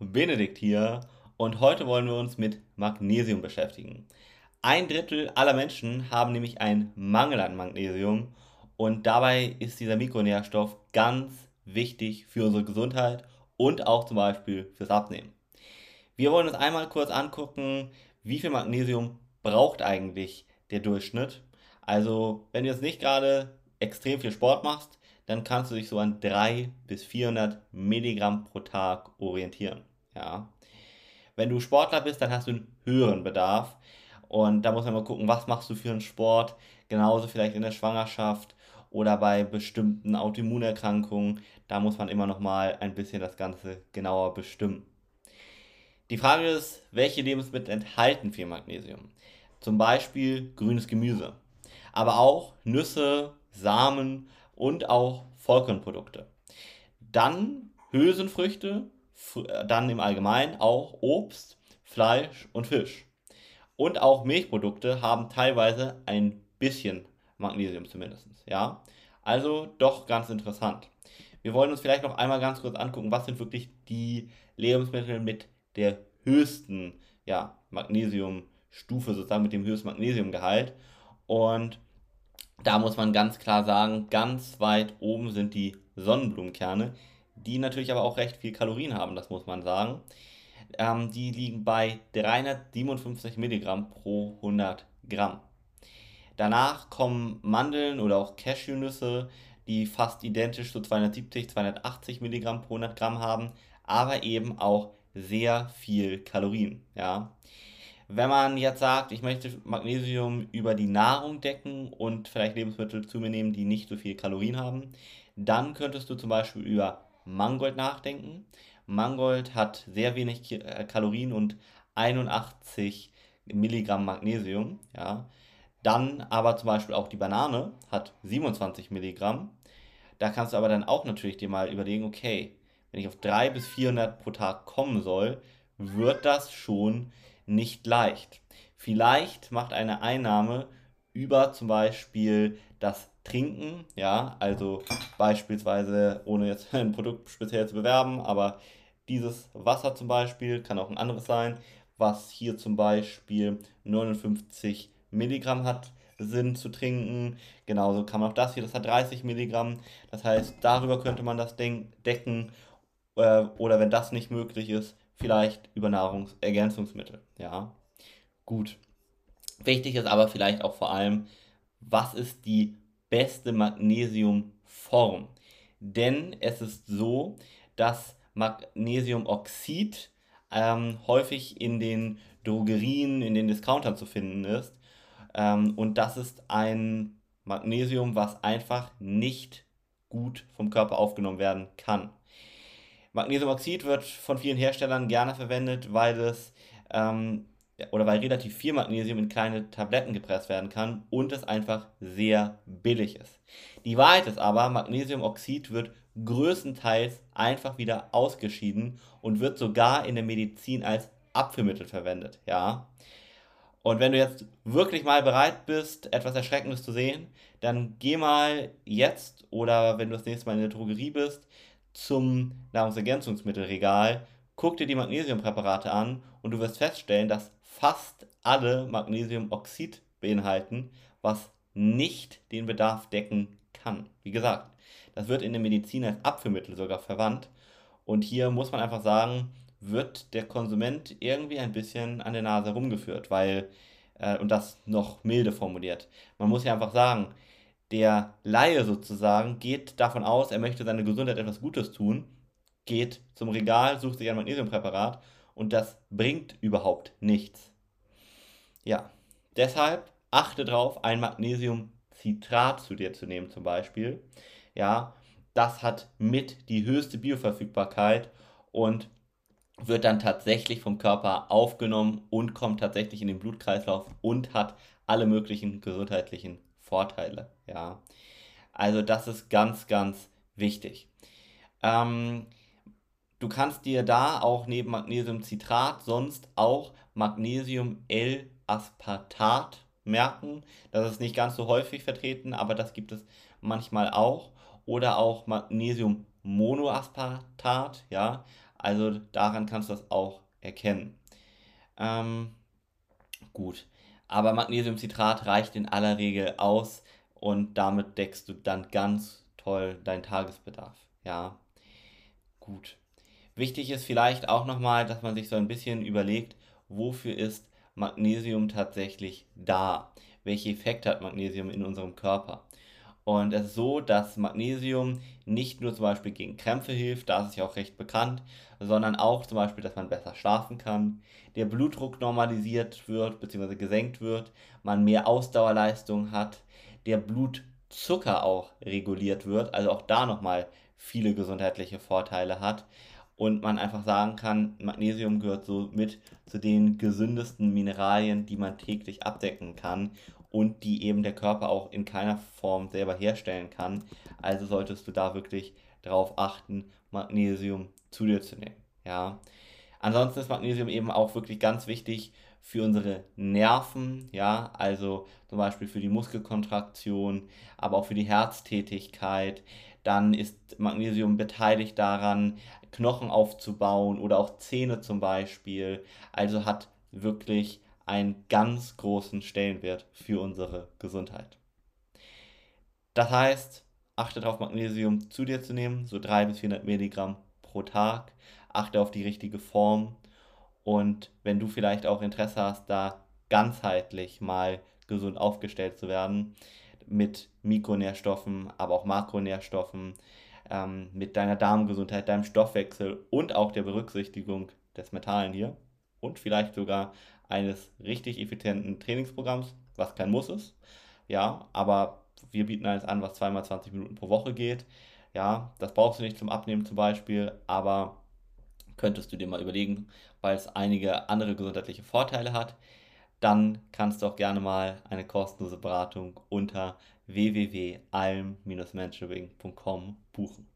Benedikt hier und heute wollen wir uns mit Magnesium beschäftigen. Ein Drittel aller Menschen haben nämlich einen Mangel an Magnesium und dabei ist dieser Mikronährstoff ganz wichtig für unsere Gesundheit und auch zum Beispiel fürs Abnehmen. Wir wollen uns einmal kurz angucken, wie viel Magnesium braucht eigentlich der Durchschnitt. Also wenn du jetzt nicht gerade extrem viel Sport machst, dann kannst du dich so an 300 bis 400 Milligramm pro Tag orientieren. Ja. Wenn du Sportler bist, dann hast du einen höheren Bedarf. Und da muss man mal gucken, was machst du für einen Sport. Genauso vielleicht in der Schwangerschaft oder bei bestimmten Autoimmunerkrankungen. Da muss man immer noch mal ein bisschen das Ganze genauer bestimmen. Die Frage ist, welche Lebensmittel enthalten viel Magnesium? Zum Beispiel grünes Gemüse, aber auch Nüsse, Samen und auch Vollkornprodukte. Dann Hülsenfrüchte, äh, dann im Allgemeinen auch Obst, Fleisch und Fisch. Und auch Milchprodukte haben teilweise ein bisschen Magnesium zumindest. Ja? Also doch ganz interessant. Wir wollen uns vielleicht noch einmal ganz kurz angucken, was sind wirklich die Lebensmittel mit der höchsten ja, Magnesiumstufe, sozusagen mit dem höchsten Magnesiumgehalt. Und da muss man ganz klar sagen, ganz weit oben sind die Sonnenblumenkerne, die natürlich aber auch recht viel Kalorien haben, das muss man sagen. Ähm, die liegen bei 357 Milligramm pro 100 Gramm. Danach kommen Mandeln oder auch Cashewnüsse, die fast identisch zu so 270, 280 Milligramm pro 100 Gramm haben, aber eben auch sehr viel Kalorien. Ja. Wenn man jetzt sagt, ich möchte Magnesium über die Nahrung decken und vielleicht Lebensmittel zu mir nehmen, die nicht so viel Kalorien haben, dann könntest du zum Beispiel über Mangold nachdenken. Mangold hat sehr wenig äh, Kalorien und 81 Milligramm Magnesium. Ja. Dann aber zum Beispiel auch die Banane hat 27 Milligramm. Da kannst du aber dann auch natürlich dir mal überlegen, okay, wenn ich auf 300 bis 400 pro Tag kommen soll, wird das schon nicht leicht. Vielleicht macht eine Einnahme über zum Beispiel das Trinken, ja, also beispielsweise, ohne jetzt ein Produkt speziell zu bewerben, aber dieses Wasser zum Beispiel kann auch ein anderes sein, was hier zum Beispiel 59 Milligramm hat, Sinn zu trinken. Genauso kann man auch das hier, das hat 30 Milligramm. Das heißt, darüber könnte man das decken. Äh, oder wenn das nicht möglich ist, vielleicht über Nahrungsergänzungsmittel. Ja, gut. Wichtig ist aber vielleicht auch vor allem, was ist die beste Magnesiumform? Denn es ist so, dass Magnesiumoxid ähm, häufig in den Drogerien, in den Discountern zu finden ist. Ähm, und das ist ein Magnesium, was einfach nicht gut vom Körper aufgenommen werden kann. Magnesiumoxid wird von vielen Herstellern gerne verwendet, weil es ähm, oder weil relativ viel Magnesium in kleine Tabletten gepresst werden kann und es einfach sehr billig ist. Die Wahrheit ist aber, Magnesiumoxid wird größtenteils einfach wieder ausgeschieden und wird sogar in der Medizin als Abführmittel verwendet, ja. Und wenn du jetzt wirklich mal bereit bist, etwas Erschreckendes zu sehen, dann geh mal jetzt oder wenn du das nächste Mal in der Drogerie bist, zum Nahrungsergänzungsmittelregal, guck dir die Magnesiumpräparate an und du wirst feststellen, dass fast alle Magnesiumoxid beinhalten, was nicht den Bedarf decken kann. Wie gesagt, das wird in der Medizin als Abführmittel sogar verwandt. Und hier muss man einfach sagen, wird der Konsument irgendwie ein bisschen an der Nase rumgeführt, weil, äh, und das noch milde formuliert. Man muss ja einfach sagen, der Laie sozusagen geht davon aus, er möchte seiner Gesundheit etwas Gutes tun, geht zum Regal, sucht sich ein Magnesiumpräparat und das bringt überhaupt nichts. Ja, deshalb achte darauf, ein Magnesiumcitrat zu dir zu nehmen zum Beispiel. Ja, das hat mit die höchste Bioverfügbarkeit und wird dann tatsächlich vom Körper aufgenommen und kommt tatsächlich in den Blutkreislauf und hat alle möglichen gesundheitlichen Vorteile. Ja, also das ist ganz, ganz wichtig. Ähm, du kannst dir da auch neben Magnesiumcitrat sonst auch Magnesium-L-Aspartat merken. Das ist nicht ganz so häufig vertreten, aber das gibt es manchmal auch. Oder auch Magnesium-Monoaspartat, ja. Also daran kannst du das auch erkennen. Ähm, gut. Aber Magnesiumcitrat reicht in aller Regel aus und damit deckst du dann ganz toll deinen Tagesbedarf. Ja, gut. Wichtig ist vielleicht auch nochmal, dass man sich so ein bisschen überlegt, wofür ist Magnesium tatsächlich da? Welche Effekte hat Magnesium in unserem Körper? Und es ist so, dass Magnesium nicht nur zum Beispiel gegen Krämpfe hilft, da ist ja auch recht bekannt, sondern auch zum Beispiel, dass man besser schlafen kann, der Blutdruck normalisiert wird bzw. gesenkt wird, man mehr Ausdauerleistung hat, der Blutzucker auch reguliert wird, also auch da nochmal viele gesundheitliche Vorteile hat und man einfach sagen kann, Magnesium gehört so mit zu den gesündesten Mineralien, die man täglich abdecken kann und die eben der Körper auch in keiner Form selber herstellen kann. Also solltest du da wirklich darauf achten, Magnesium zu dir zu nehmen. Ja. Ansonsten ist Magnesium eben auch wirklich ganz wichtig für unsere Nerven, ja, also zum Beispiel für die Muskelkontraktion, aber auch für die Herztätigkeit. Dann ist Magnesium beteiligt daran, Knochen aufzubauen oder auch Zähne zum Beispiel. Also hat wirklich einen ganz großen Stellenwert für unsere Gesundheit. Das heißt, achte darauf, Magnesium zu dir zu nehmen, so 300 bis 400 Milligramm pro Tag. Achte auf die richtige Form. Und wenn du vielleicht auch Interesse hast, da ganzheitlich mal gesund aufgestellt zu werden, mit Mikronährstoffen, aber auch Makronährstoffen, ähm, mit deiner Darmgesundheit, deinem Stoffwechsel und auch der Berücksichtigung des Metallen hier und vielleicht sogar eines richtig effizienten Trainingsprogramms, was kein Muss ist. Ja, aber wir bieten eines an, was zweimal 20 Minuten pro Woche geht. Ja, das brauchst du nicht zum Abnehmen zum Beispiel, aber könntest du dir mal überlegen, weil es einige andere gesundheitliche Vorteile hat. Dann kannst du auch gerne mal eine kostenlose Beratung unter www.alm-mentoring.com buchen.